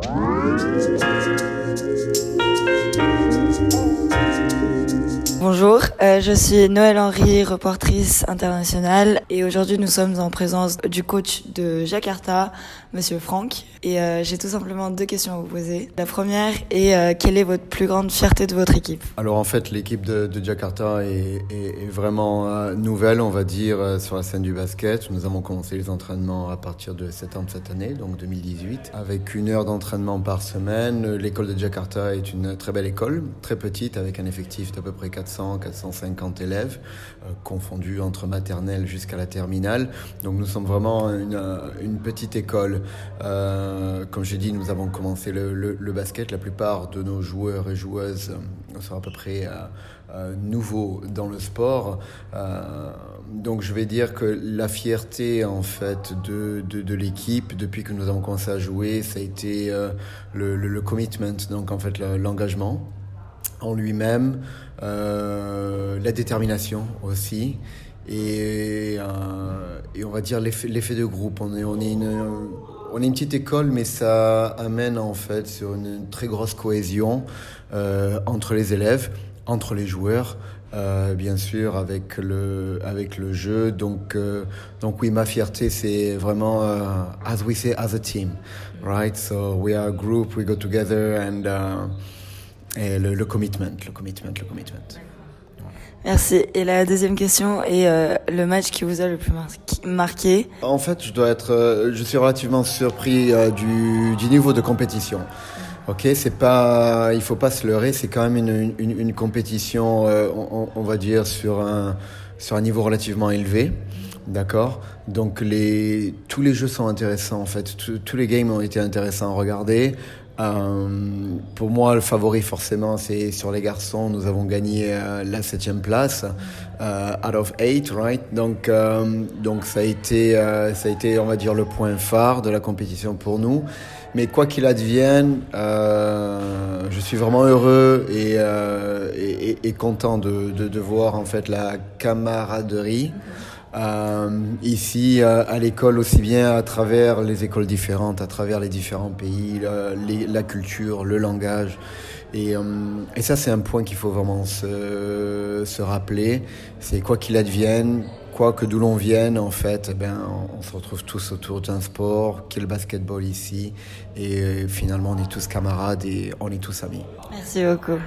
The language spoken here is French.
Thank you. Bonjour, euh, je suis Noël Henry, reportrice internationale et aujourd'hui nous sommes en présence du coach de Jakarta, Monsieur Franck. Et euh, j'ai tout simplement deux questions à vous poser. La première est euh, quelle est votre plus grande fierté de votre équipe? Alors en fait l'équipe de, Jakarta est, est, vraiment nouvelle on va dire sur la scène du basket. Nous avons commencé les entraînements à partir de septembre cette année, donc 2018, avec une heure d'entraînement par semaine. L'école de Jakarta est une très belle école, très petite avec un effectif d'à peu près 400 450 élèves, euh, confondus entre maternelle jusqu'à la terminale. Donc nous sommes vraiment une, euh, petite école. Euh, comme j'ai dit, nous avons commencé le, basket. La plupart de nos joueurs et joueuses sont à peu près nouveaux dans le sport. donc je vais dire que la fierté en fait de, de, l'équipe depuis que nous avons commencé à jouer, ça a été le, le, le commitment, donc en fait l'engagement en lui-même, euh, la détermination aussi, et, euh, et on va dire l'effet de groupe. On est, on, est une, on est une petite école, mais ça amène en fait sur une très grosse cohésion euh, entre les élèves, entre les joueurs. Euh, bien sûr avec le avec le jeu donc euh, donc oui ma fierté c'est vraiment uh, as we say as a team right? So we are a group we go together and uh, et le, le, commitment, le commitment, le commitment. Merci. Et la deuxième question est euh, le match qui vous a le plus marqué? En fait, je dois être, euh, je suis relativement surpris euh, du, du, niveau de compétition. Ok, c'est pas, il faut pas se leurrer, c'est quand même une, une, une compétition, euh, on, on, va dire sur un sur un niveau relativement élevé. D'accord? Donc les, tous les jeux sont intéressants en fait. Tous, tous les games ont été intéressants à regarder. Euh, pour moi, le favori forcément, c'est sur les garçons. Nous avons gagné euh, la septième place euh, out of eight, right? Donc, donc ça a été, ça a été, on va dire, le point phare de la compétition pour nous. Mais quoi qu'il advienne, je suis vraiment heureux et content de, de, de, voir en fait la camaraderie. Euh, ici euh, à l'école aussi bien à travers les écoles différentes, à travers les différents pays, la, culture, le langage. Et, euh, et ça, c'est un point qu'il faut vraiment se, se rappeler. C'est quoi qu'il advienne, quoi que d'où l'on vienne, en fait, eh ben, on, on, se retrouve tous autour d'un sport, qui est le basketball ici. Et finalement, on est tous camarades et on est tous amis. Merci beaucoup.